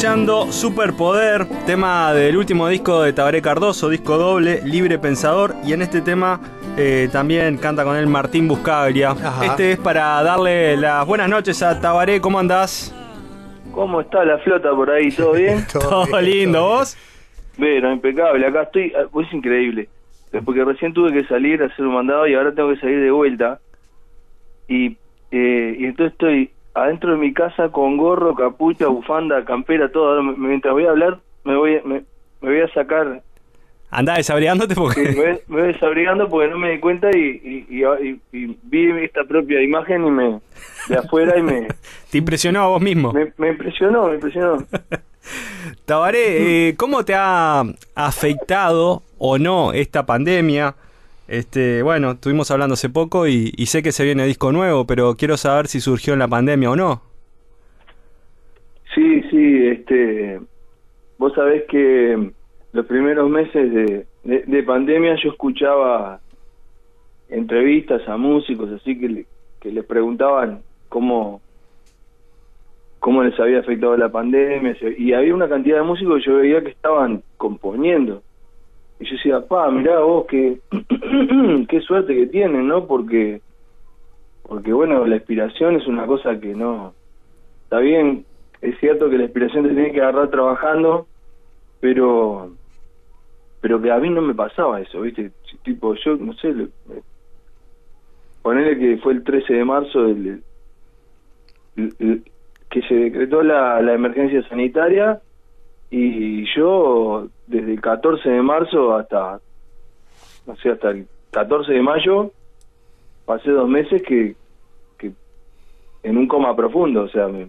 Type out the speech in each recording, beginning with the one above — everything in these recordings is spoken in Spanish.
escuchando Superpoder, tema del último disco de Tabaré Cardoso, disco doble, Libre Pensador, y en este tema eh, también canta con él Martín Buscaglia. Este es para darle las buenas noches a Tabaré, ¿cómo andás? ¿Cómo está la flota por ahí? ¿Todo bien? todo, lindo, ¿vos? Bueno, impecable, acá estoy, ah, es increíble, porque recién tuve que salir a hacer un mandado y ahora tengo que salir de vuelta, y, eh, y entonces estoy adentro de mi casa con gorro, capucha, bufanda, campera, todo. mientras voy a hablar, me voy, me, voy a sacar. Anda desabrigándote porque. me, voy, desabrigando porque no me di cuenta y, y, vi esta propia imagen y me. de afuera y me. ¿Te impresionó a vos mismo? Me, impresionó, me impresionó. Tabaré, eh, ¿cómo te ha afectado o no esta pandemia? Este, bueno, estuvimos hablando hace poco y, sé que se viene disco nuevo, pero quiero saber si surgió en la pandemia o no. Sí, sí, este, vos sabés que los primeros meses de, de, pandemia yo escuchaba entrevistas a músicos así que, le, que les preguntaban cómo cómo les había afectado la pandemia y había una cantidad de músicos que yo veía que estaban componiendo y yo decía, pa, mirá vos, qué, qué suerte que tienen, ¿no? Porque, porque bueno, la inspiración es una cosa que no... Está bien, es cierto que la inspiración te tiene que agarrar trabajando, pero pero que a mí no me pasaba eso, ¿viste? Tipo, yo, no sé, ponerle que fue el 13 de marzo del, que se decretó la emergencia sanitaria y yo desde el 14 de marzo hasta no sé hasta el 14 de mayo pasé dos meses que, que en un coma profundo o sea me,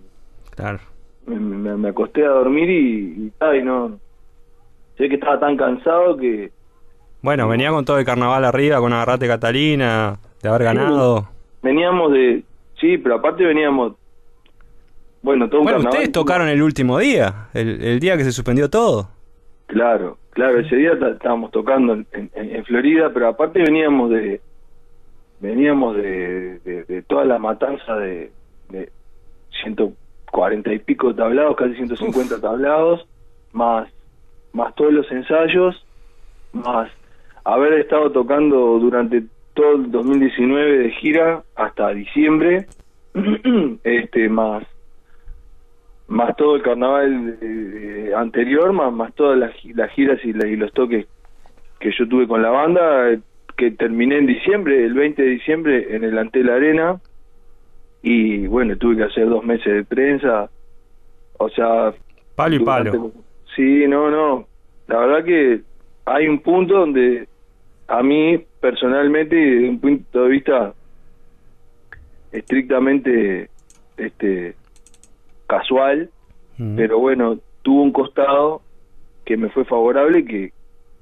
claro. me, acosté a dormir y, y, no sé que estaba tan cansado que bueno venía con todo el carnaval arriba con agarrate Catalina de haber ganado veníamos de sí pero aparte veníamos bueno, todo bueno, ustedes tocaron el último día, el, día que se suspendió todo. Claro, claro, ese día estábamos tocando en, Florida, pero aparte veníamos de veníamos de, de, toda la matanza de, de 140 y pico tablados, casi 150 tablados, más más todos los ensayos, más haber estado tocando durante todo el 2019 de gira hasta diciembre, este más más todo el carnaval eh, anterior, más, más todas las, giras y, los toques que yo tuve con la banda, que terminé en diciembre, el 20 de diciembre en el Antel Arena, y bueno, tuve que hacer dos meses de prensa, o sea... Palo y palo. Sí, no, no, la verdad que hay un punto donde a mí personalmente, desde un punto de vista estrictamente este casual, pero bueno, tuvo un costado que me fue favorable, que,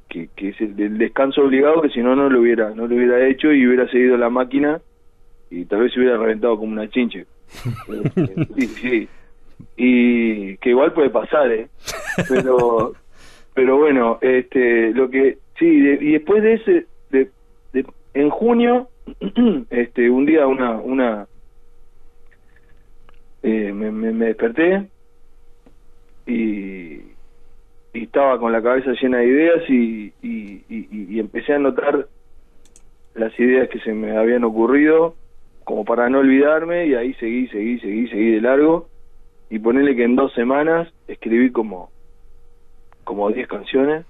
que, es el, descanso obligado, que si no, no lo hubiera, no lo hubiera hecho y hubiera seguido la máquina y tal vez se hubiera reventado como una chinche. sí, sí. Y que igual puede pasar, ¿eh? Pero, pero bueno, este, lo que, sí, y después de ese, de, en junio, este, un día una, una, eh, me, me, desperté y, estaba con la cabeza llena de ideas y, y, empecé a notar las ideas que se me habían ocurrido como para no olvidarme y ahí seguí, seguí, seguí, seguí de largo. Y ponerle que en dos semanas escribí como como 10 canciones.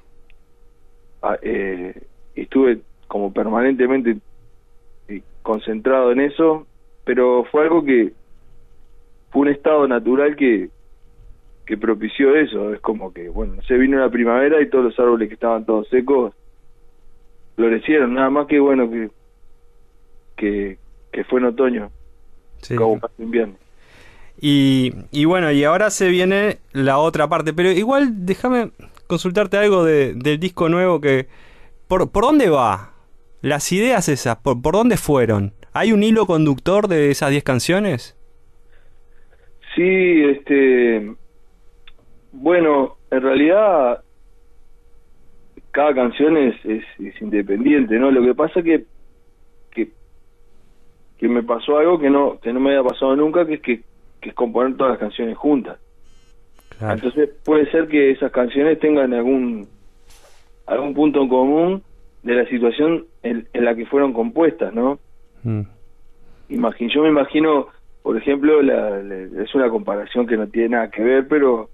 Ah, eh, estuve como permanentemente eh, concentrado en eso pero fue algo que fue un estado natural que, que propició eso. Es como que, bueno, se vino la primavera y todos los árboles que estaban todos secos florecieron. Nada más que, bueno, que, que, que fue en otoño, como para invierno. Y, y bueno, y ahora se viene la otra parte, pero igual déjame consultarte algo de, del disco nuevo que... ¿Por, ¿Por dónde va? Las ideas esas, ¿por, ¿por dónde fueron? ¿Hay un hilo conductor de esas 10 canciones? Sí, este, bueno, en realidad cada canción es, es, independiente, ¿no? Lo que pasa que, que que me pasó algo que no que no me había pasado nunca, que es que, que es componer todas las canciones juntas. Entonces puede ser que esas canciones tengan algún algún punto en común de la situación en, la que fueron compuestas, ¿no? Mm. yo me imagino, por ejemplo, la, es una comparación que no tiene nada que ver, pero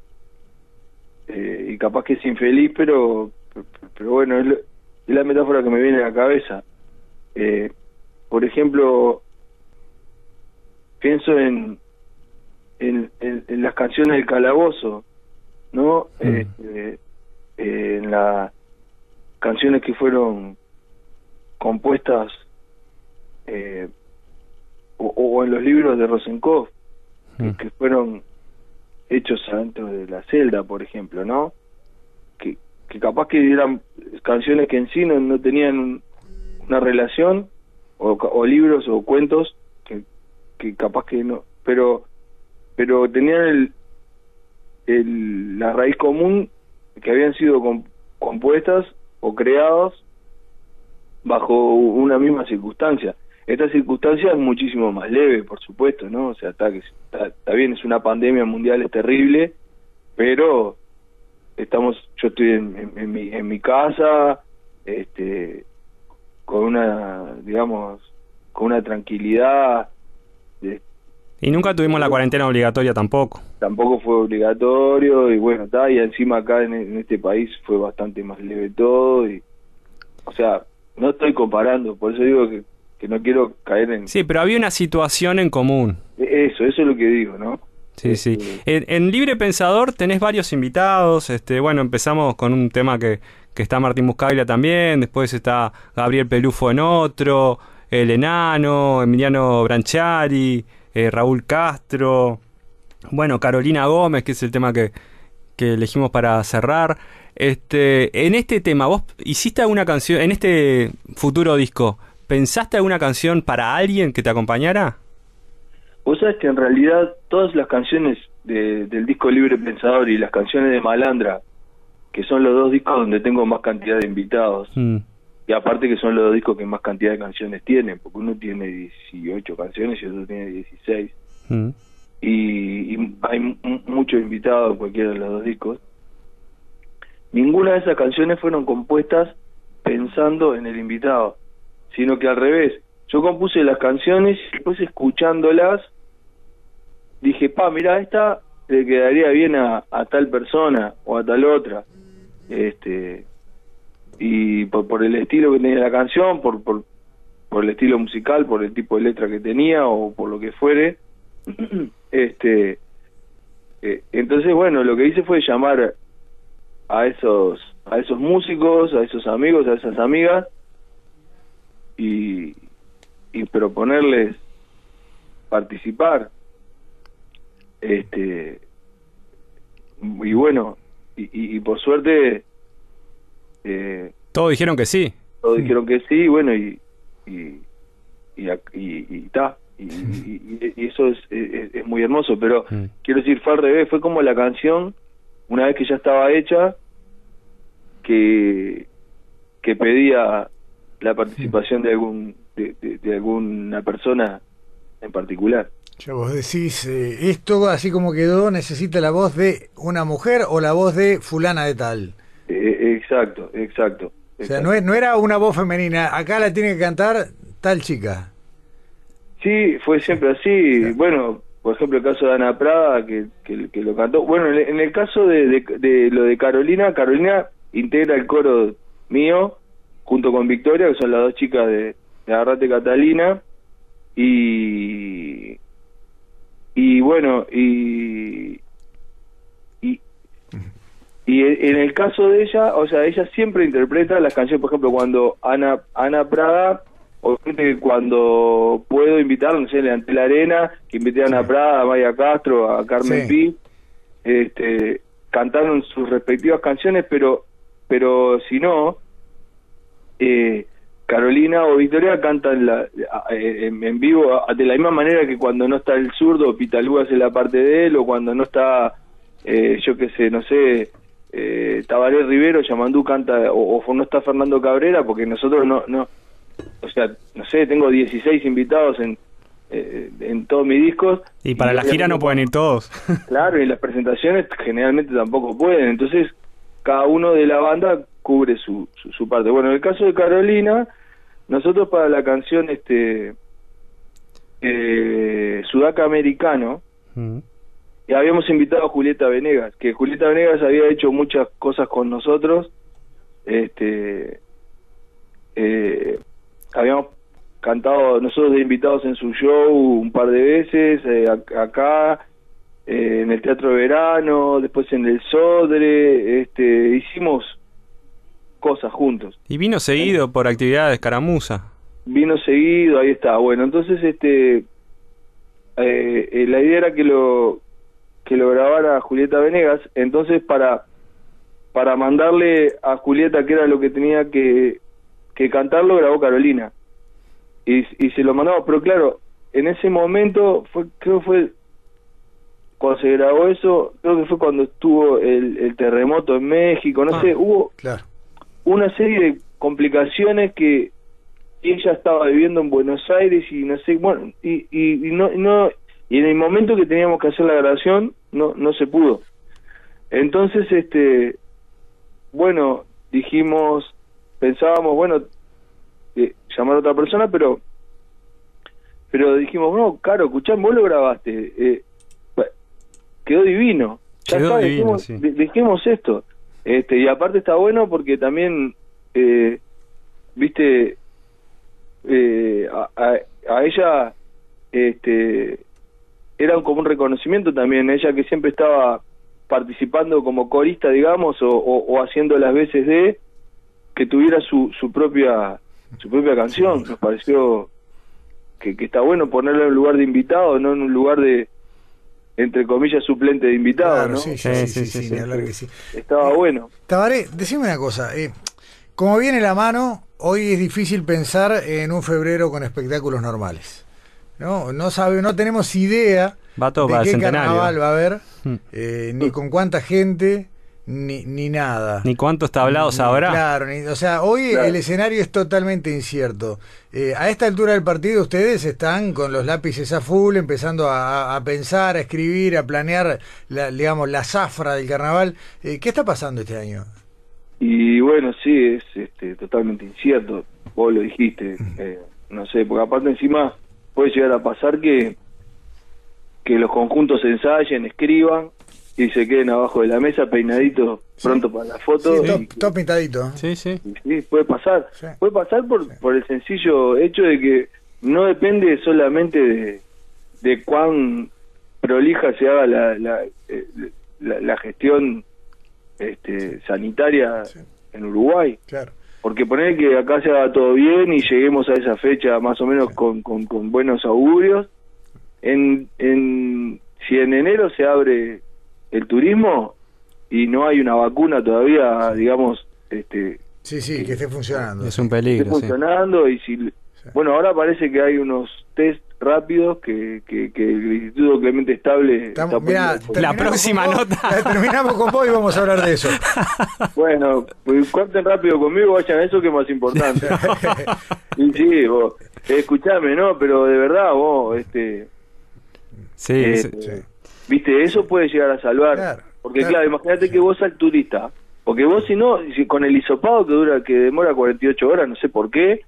eh, y capaz que es infeliz, pero pero, bueno, es, la metáfora que me viene a la cabeza. Eh, por ejemplo, pienso en, en, en, las canciones del calabozo, ¿no? Mm. Este, eh, en las canciones que fueron compuestas o, en los libros de Rosenkopf, mm. que, fueron hechos adentro de la celda, por ejemplo, ¿no? Que, que capaz que eran canciones que en sí no, no tenían una relación, o, o libros o cuentos que, que capaz que no, pero pero tenían el, la raíz común que habían sido compuestas o creadas bajo una misma circunstancia. Esta circunstancia es muchísimo más leve, por supuesto, ¿no? O sea, está, está, bien, es una pandemia mundial, es terrible, pero estamos, yo estoy en, en, mi, en mi casa, este, con una, digamos, con una tranquilidad, y nunca tuvimos la cuarentena obligatoria tampoco. Tampoco fue obligatorio y bueno, está, y encima acá en, este país fue bastante más leve todo y, o sea, no estoy comparando, por eso digo que, que no quiero caer en... Sí, pero había una situación en común. E, eso, eso es lo que digo, ¿no? Sí, sí. Este, en, Libre Pensador tenés varios invitados. Este, bueno, empezamos con un tema que, que está Martín Buscaglia también. Después está Gabriel Pelufo en otro. El Enano, Emiliano Branchari. Eh, Raúl Castro, bueno, Carolina Gómez, que es el tema que, elegimos para cerrar. Este, en este tema, ¿vos hiciste alguna canción, en este futuro disco, pensaste alguna canción para alguien que te acompañara? Vos sabés que en realidad todas las canciones del disco Libre Pensador y las canciones de Malandra, que son los dos discos donde tengo más cantidad de invitados, mm. Y aparte que son los dos discos que más cantidad de canciones tienen, porque uno tiene 18 canciones y otro tiene 16. Mm. Y, hay muchos invitados en cualquiera de los dos discos. Ninguna de esas canciones fueron compuestas pensando en el invitado, sino que al revés. Yo compuse las canciones y después escuchándolas dije, pa, mira, esta le quedaría bien a, tal persona o a tal otra. Este, y por, por el estilo que tenía la canción, por, por, por el estilo musical, por el tipo de letra que tenía o por lo que fuere. este eh, Entonces, bueno, lo que hice fue llamar a esos a esos músicos, a esos amigos, a esas amigas y, y proponerles participar. Este y bueno, y, y por suerte eh, todos dijeron que sí. Todos dijeron que sí, bueno, y y y, y, y, eso es, es, muy hermoso, pero mm. quiero decir, fue al revés, fue como la canción, una vez que ya estaba hecha, que, que pedía la participación de algún de, de, alguna persona en particular. Ya vos decís, eh, esto así como quedó, necesita la voz de una mujer o la voz de fulana de tal. Eh, exacto, exacto. O sea, no, no era una voz femenina, acá la tiene que cantar tal chica. Sí, fue siempre así. Bueno, por ejemplo, el caso de Ana Prada, que, que, lo cantó. Bueno, en el caso de, de, lo de Carolina, Carolina integra el coro mío junto con Victoria, que son las dos chicas de, de Agarrate Catalina. Y, y bueno, y, y en el caso de ella, o sea, ella siempre interpreta las canciones, por ejemplo, cuando Ana Ana Prada, obviamente cuando puedo invitar, no sé, ante la arena, que invité a Ana Prada, a Maya Castro, a Carmen Pi, este, cantaron sus respectivas canciones, pero pero si no, eh, Carolina o Victoria cantan la, en, vivo de la misma manera que cuando no está el zurdo, Pitalú hace la parte de él, o cuando no está, eh, yo qué sé, no sé, eh, Tabaré Rivero, Yamandú canta, o, no está Fernando Cabrera, porque nosotros no, no, o sea, no sé, tengo 16 invitados en, eh, en todos mis discos. Y para la gira no pueden ir todos. Claro, y las presentaciones generalmente tampoco pueden. Entonces, cada uno de la banda cubre su, su, su parte. Bueno, en el caso de Carolina, nosotros para la canción este eh, Sudaca Americano, Mm. y habíamos invitado a Julieta Venegas, que Julieta Venegas había hecho muchas cosas con nosotros. Este eh, habíamos cantado nosotros de invitados en su show un par de veces, eh, ac- acá eh, en el Teatro de Verano, después en el Sodre, este hicimos cosas juntos. Y vino seguido por actividades de escaramuza. Vino seguido, ahí está. Bueno, entonces este eh, eh, la idea era que lo que lo grabara Julieta Venegas, entonces para para mandarle a Julieta que era lo que tenía que que cantarlo grabó Carolina. Y, y se lo mandamos, pero claro, en ese momento fue creo que fue cuando se grabó eso, creo que fue cuando estuvo el, el terremoto en México, no Ah. sé, hubo Claro. Una serie de complicaciones que ella estaba viviendo en Buenos Aires y no sé, bueno, y, y, y no, no, y en el momento que teníamos que hacer la grabación no, no se pudo. Entonces, este, bueno, dijimos, pensábamos, bueno, eh, llamar a otra persona, pero, pero dijimos, no, Caro, escuchá, vos lo grabaste, eh, quedó divino. Ya Quedó está, divino, dejemos, sí. de- dejemos esto. Este, y aparte está bueno porque también, eh, viste, eh, a, a- a ella, este, era como un reconocimiento también, ella que siempre estaba participando como corista, digamos, o, o- o haciendo las veces de que tuviera su, su propia su propia canción. Nos pareció que, que está bueno ponerla en un lugar de invitado, no en un lugar de, entre comillas, suplente de invitado, Claro, ¿no? sí, sí, Sí, sí, sí, sí, sí, sí, ni sí. hablar que sí. Estaba bueno. Tabaré, decime una cosa. eh, como viene la mano, hoy es difícil pensar en un febrero con espectáculos normales. No, no sabe, no tenemos idea Va todo de para el qué centenario. carnaval va a haber, Mm. eh, ni con cuánta gente, ni, ni nada. Ni cuántos tablados Ni- habrá. Claro, ni- o sea, hoy Claro. el escenario es totalmente incierto. Eh, a esta altura del partido ustedes están con los lápices a full, empezando a, a pensar, a escribir, a planear, la, digamos, la zafra del carnaval. Eh, ¿Qué está pasando este año? Y bueno, sí, es este, totalmente incierto. Vos lo dijiste. eh, no sé, porque aparte encima puede llegar a pasar que, que los conjuntos ensayen, escriban y se queden abajo de la mesa peinaditos pronto para la foto. Sí, y- pintadito. Sí, sí. Sí, puede pasar. Sí. Puede pasar por, por el sencillo hecho de que no depende solamente de, de cuán prolija se haga la, la, eh, la, la gestión este, sanitaria Sí. en Uruguay. Claro. Porque poner que acá se haga todo bien y lleguemos a esa fecha más o menos con, con, con buenos augurios. En, en, si en enero se abre el turismo y no hay una vacuna todavía, digamos, este, Sí, sí, que esté funcionando. Es un esté peligro, sí. funcionando y si bueno ahora parece que hay unos test rápidos que, que, que el Instituto Clemente Estable Estamos- está mirá, La próxima vos, nota. Terminamos con vos y vamos a hablar de eso. bueno pues corten rápido conmigo vayan a eso que es más importante y sí vos escuchame no pero de verdad vos este Sí, eh, sí. Viste eso puede llegar a salvar Claro, porque claro. claro, imagínate que vos al turista porque vos si no si con el hisopado que dura que demora 48 horas no sé por qué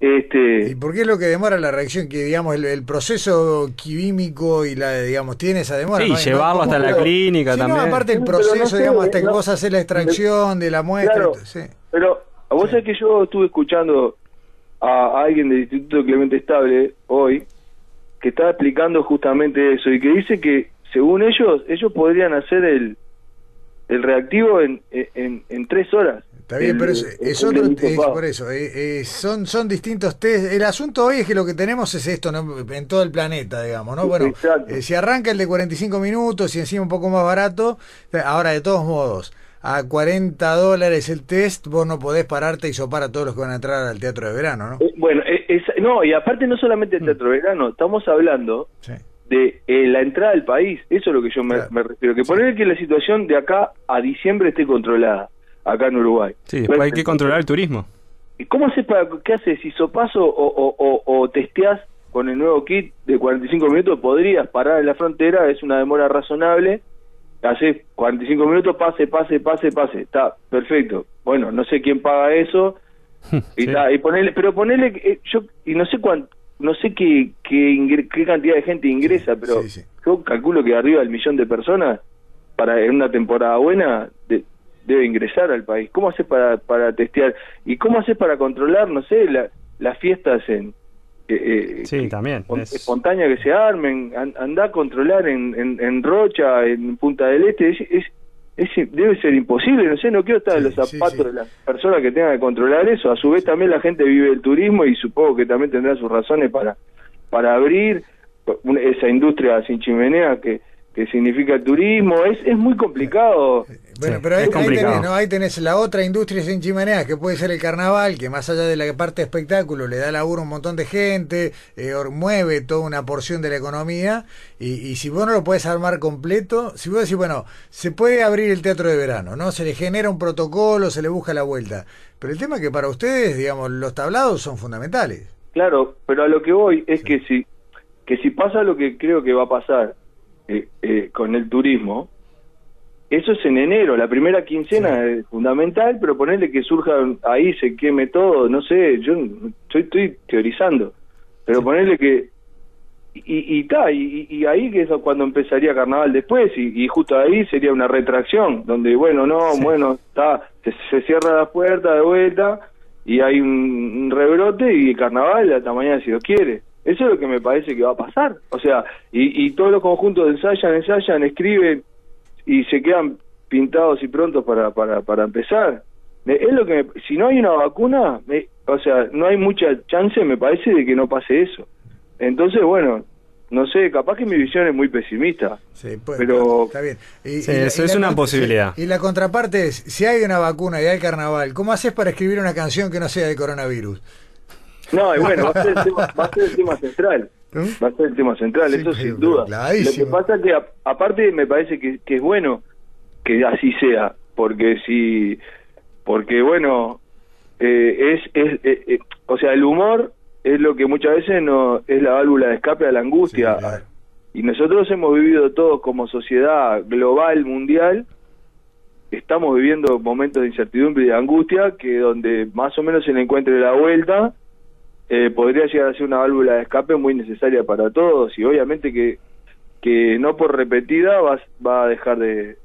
este ¿Y por qué es lo que demora la reacción? Que digamos el, el proceso químico y la digamos tiene esa demora. Sí, ¿no? llevarlo no- hasta la clínica Sí, no, también. aparte el no proceso, sé, digamos, hasta que vos haces la extracción de la muestra. Claro. sí. Pero a vos Sí. sabés que yo estuve escuchando a, a alguien del Instituto Clemente Estable hoy que estaba explicando justamente eso y que dice que según ellos ellos podrían hacer el el reactivo en, en, en tres horas. Está bien, El- pero es, el- es otro, es por eso, eh, eh, son, son distintos test. El asunto hoy es que lo que tenemos es esto ¿no? en todo el planeta, digamos, ¿no? Bueno, eh, si arranca el de 45 minutos y encima un poco más barato, ahora de todos modos, a 40 dólares el test, vos no podés pararte y sopar a todos los que van a entrar al teatro de verano, ¿no? Bueno, es- no, y aparte no solamente Mm. el Teatro Verano, estamos hablando Sí. De eh, la entrada al país, eso es lo que yo me, Claro. me refiero, que Sí. poner que la situación de acá a diciembre esté controlada, acá en Uruguay. Sí, después hay que controlar el turismo. ¿Y ¿Cómo haces para qué haces? ¿Hisopaso o, o, o, o testeás con el nuevo kit de 45 minutos podrías parar en la frontera, es una demora razonable, haces 45 minutos, pase, pase, pase, pase, está perfecto. Bueno, no sé quién paga eso, y, Sí. ta, y ponerle, pero ponerle, eh, yo, y no sé cuán, no sé qué, qué, ingre- qué cantidad de gente ingresa, pero sí, sí. yo calculo que arriba del millón de personas, para en una temporada buena, de- debe ingresar al país. ¿Cómo haces para, para testear? ¿Y cómo haces para controlar, no sé, la- las fiestas en... eh, eh, Sí, también. es- espontánea que se armen, an- andá a controlar en, en, en Rocha, en Punta del Este, es, es, es- debe ser imposible, no sé, no quiero estar en Sí, los zapatos sí. de las personas que tengan que controlar eso, a su vez también la gente vive el turismo y supongo que también tendrá sus razones para, para abrir esa industria sin chimenea que, que significa el turismo, es, es muy complicado. Bueno, Sí, pero ahí, es ahí tenés, ¿no? ahí tenés la otra industria sin chimeneas, que puede ser el carnaval, que más allá de la parte de espectáculo le da laburo a un montón de gente, eh, mueve toda una porción de la economía, y, y si vos no lo puedes armar completo, si vos decís, bueno, se puede abrir el teatro de verano, ¿no? Se le genera un protocolo, se le busca la vuelta, pero el tema es que para ustedes, digamos, los tablados son fundamentales. Claro, pero a lo que voy es que si que si pasa lo que creo que va a pasar eh, eh, con el turismo, eso es en enero, la primera quincena es fundamental, pero ponerle que surja ahí, se queme todo, no sé, yo estoy, estoy teorizando, pero ponerle que... Y, y, ta, y, y ahí que es cuando empezaría carnaval después, y, y justo ahí sería una retracción, donde bueno, no, Sí. bueno, está se, se cierra la puerta de vuelta, y hay un, un rebrote y carnaval hasta mañana si Dios quiere. Eso es lo que me parece que va a pasar. O sea, y, y todos los conjuntos ensayan, ensayan, escriben y se quedan pintados y prontos para, para, para empezar. Es lo que me- si no hay una vacuna, me- o sea, no hay mucha chance, me parece, de que no pase eso. Entonces, bueno, no sé, capaz que mi visión es muy pesimista. Sí, pues, Pero- está bien. Y- Sí, y la- eso y es la una posibilidad. Y la contraparte es, si hay una vacuna y hay carnaval, ¿cómo haces para escribir una canción que no sea de coronavirus? No, y bueno, va a ser el tema, va a ser el tema central. Va a ser el tema central, Sí, eso pero- sin duda. Lo que pasa es que, a- aparte, me parece que, que es bueno que así sea, porque si. Porque, bueno, eh, es. es eh, eh, o sea, el humor es lo que muchas veces no es la válvula de escape a la angustia. Sí, claro. Y nosotros hemos vivido todos como sociedad global, mundial, estamos viviendo momentos de incertidumbre y de angustia que donde más o menos se le encuentre la vuelta, eh, podría llegar a ser una válvula de escape muy necesaria para todos y obviamente que, que no por repetida va, va a dejar de,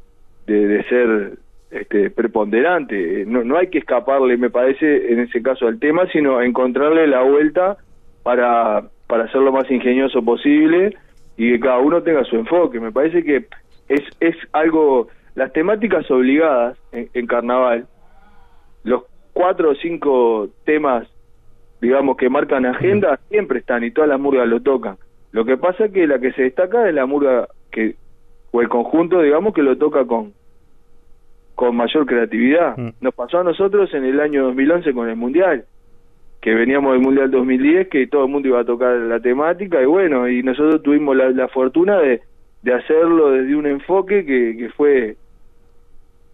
de, ser este, preponderante. No, no hay que escaparle, me parece, en ese caso al tema, sino encontrarle la vuelta para, para hacer lo más ingenioso posible y que cada uno tenga su enfoque. Me parece que es, es algo, las temáticas obligadas en carnaval, los cuatro o cinco temas, digamos, que marcan agenda, siempre están y todas las murgas lo tocan. Lo que pasa es que la que se destaca es la murga que, o el conjunto, digamos, que lo toca con con mayor creatividad. Mm. Nos pasó a nosotros en el año 2011 con el Mundial, que veníamos del Mundial 2010, que todo el mundo iba a tocar la temática, y bueno, y nosotros tuvimos la, la fortuna de, de hacerlo desde un enfoque que, que fue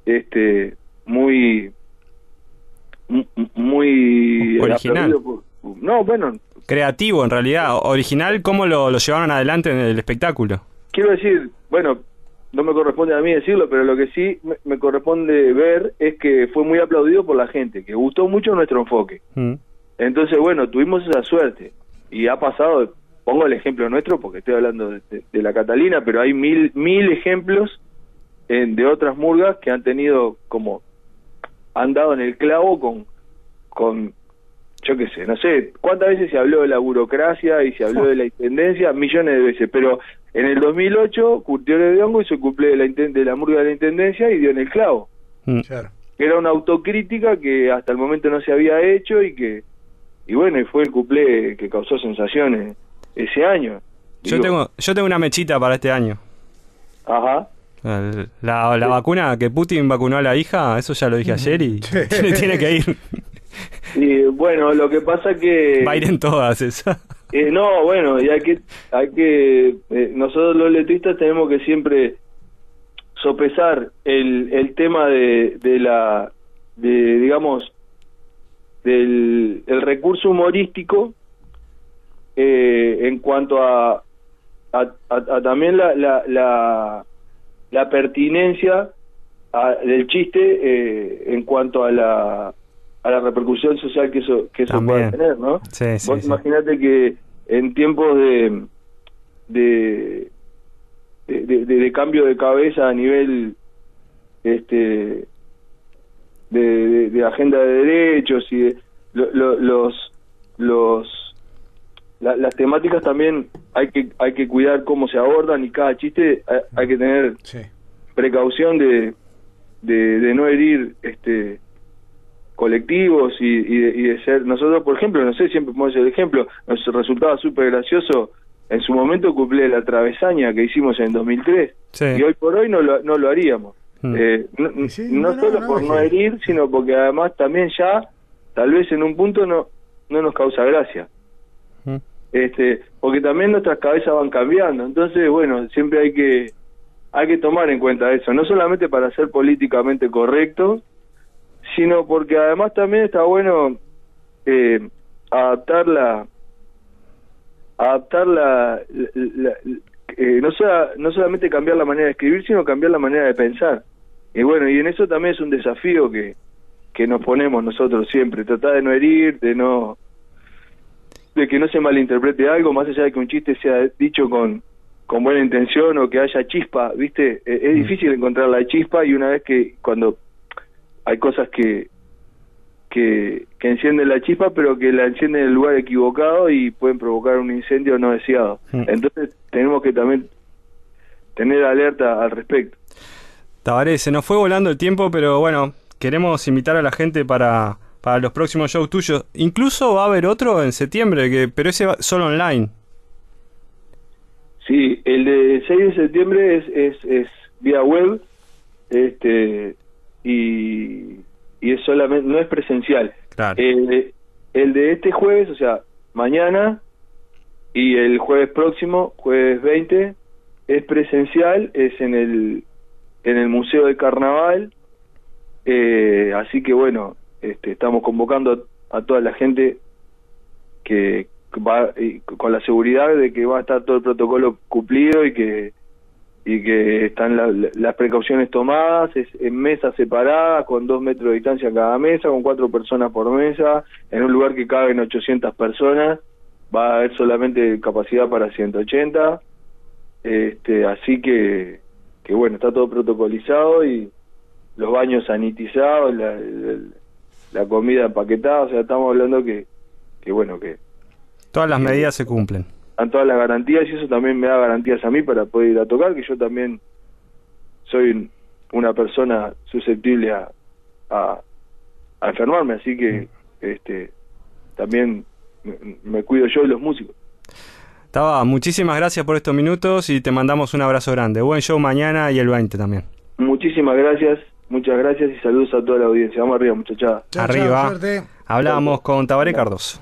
este muy mu- muy Original. por- no bueno Creativo, en realidad. Original, ¿cómo lo, lo llevaron adelante en el espectáculo? quiero decir bueno no me corresponde a mí decirlo pero lo que sí me, me corresponde ver es que fue muy aplaudido por la gente que gustó mucho nuestro enfoque Mm. entonces bueno tuvimos esa suerte y ha pasado pongo el ejemplo nuestro porque estoy hablando de, de- de la Catalina pero hay mil mil ejemplos en- de otras murgas que han tenido como han dado en el clavo con con yo qué sé, no sé, cuántas veces se habló de la burocracia y se habló de la intendencia, millones de veces, pero en el 2008 Curtió de Hongo hizo el cumple de la, de la murga de la intendencia y dio en el clavo. Mm. Claro. Era una autocrítica que hasta el momento no se había hecho y que, y bueno, y fue el cumple que causó sensaciones ese año. Yo Digo, tengo, yo tengo una mechita para este año. Ajá. La, la vacuna que Putin vacunó a la hija, eso ya lo dije ayer y tiene, tiene que ir. Y bueno, lo que pasa que... Va a ir en todas esas. Eh, no, bueno, y hay que, hay que eh, nosotros los letristas tenemos que siempre sopesar el, el tema de, de la, de, digamos, del el recurso humorístico eh, en cuanto a, a, a- a también la, la, la, la pertinencia a- del chiste eh, en cuanto a la a la repercusión social que eso que eso puede tener, ¿no? Sí, sí, Vos sí. imaginate que en tiempos de de, de, de- de cambio de cabeza a nivel este de, de- de agenda de derechos y de- lo- lo- los los la- las temáticas también hay que hay que cuidar cómo se abordan y cada chiste hay, hay que tener Sí. precaución de, de, de no herir este colectivos y, y, de, y de ser nosotros por ejemplo no sé siempre ponemos el ejemplo nos resultaba súper gracioso en su momento cumplí la travesaña que hicimos en 2003 Sí. y hoy por hoy no lo, no lo haríamos Mm. Eh, no, sí, no solo no, por no herir sino porque además también ya tal vez en un punto no no nos causa gracia Este porque también nuestras cabezas van cambiando. Entonces bueno siempre hay que hay que tomar en cuenta eso. No solamente para ser políticamente correcto sino porque además también está bueno eh, adaptar la adaptar la- la- eh, no sea, no solamente cambiar la manera de escribir sino cambiar la manera de pensar. Y bueno y en eso también es un desafío que que nos ponemos nosotros siempre tratar de no herir de no de que no se malinterprete algo, más allá de que un chiste sea dicho con, con buena intención o que haya chispa, ¿viste? Eh, es Mm. difícil encontrar la chispa y una vez que cuando hay cosas que, que, que encienden la chispa, pero que la encienden en el lugar equivocado y pueden provocar un incendio no deseado. Mm. Entonces tenemos que también tener alerta al respecto. Tabaré, se nos fue volando el tiempo, pero bueno, queremos invitar a la gente para, para los próximos shows tuyos. Incluso va a haber otro en septiembre, que pero ese va solo online. Sí, el de 6 de septiembre es, es, es vía web este y, y es solamente no es presencial. Claro. El de, el de este jueves, o sea, mañana y el jueves próximo, jueves 20, es presencial, es en el en el Museo del Carnaval. Eh, así que bueno, este, estamos convocando a, a toda la gente que va y con la seguridad de que va a estar todo el protocolo cumplido y que y que están la- la- las precauciones tomadas es en mesas separadas con dos metros de distancia cada mesa con cuatro personas por mesa en un lugar que caben 800 personas va a haber solamente capacidad para 180 este así que que bueno está todo protocolizado y los baños sanitizados la, la, la comida empaquetada o sea estamos hablando que que bueno que Todas las medidas se cumplen. dan todas las garantías y eso también me da garantías a mí para poder ir a tocar, que yo también soy un- una persona susceptible a, a, a enfermarme, así que este también me, me cuido yo y los músicos. Taba, muchísimas gracias por estos minutos y te mandamos un abrazo grande. Buen show mañana y el 20 también. Muchísimas gracias, Muchas gracias y saludos a toda la audiencia. Vamos arriba, muchachada. Arriba. Hablábamos con Tabaré Cardos.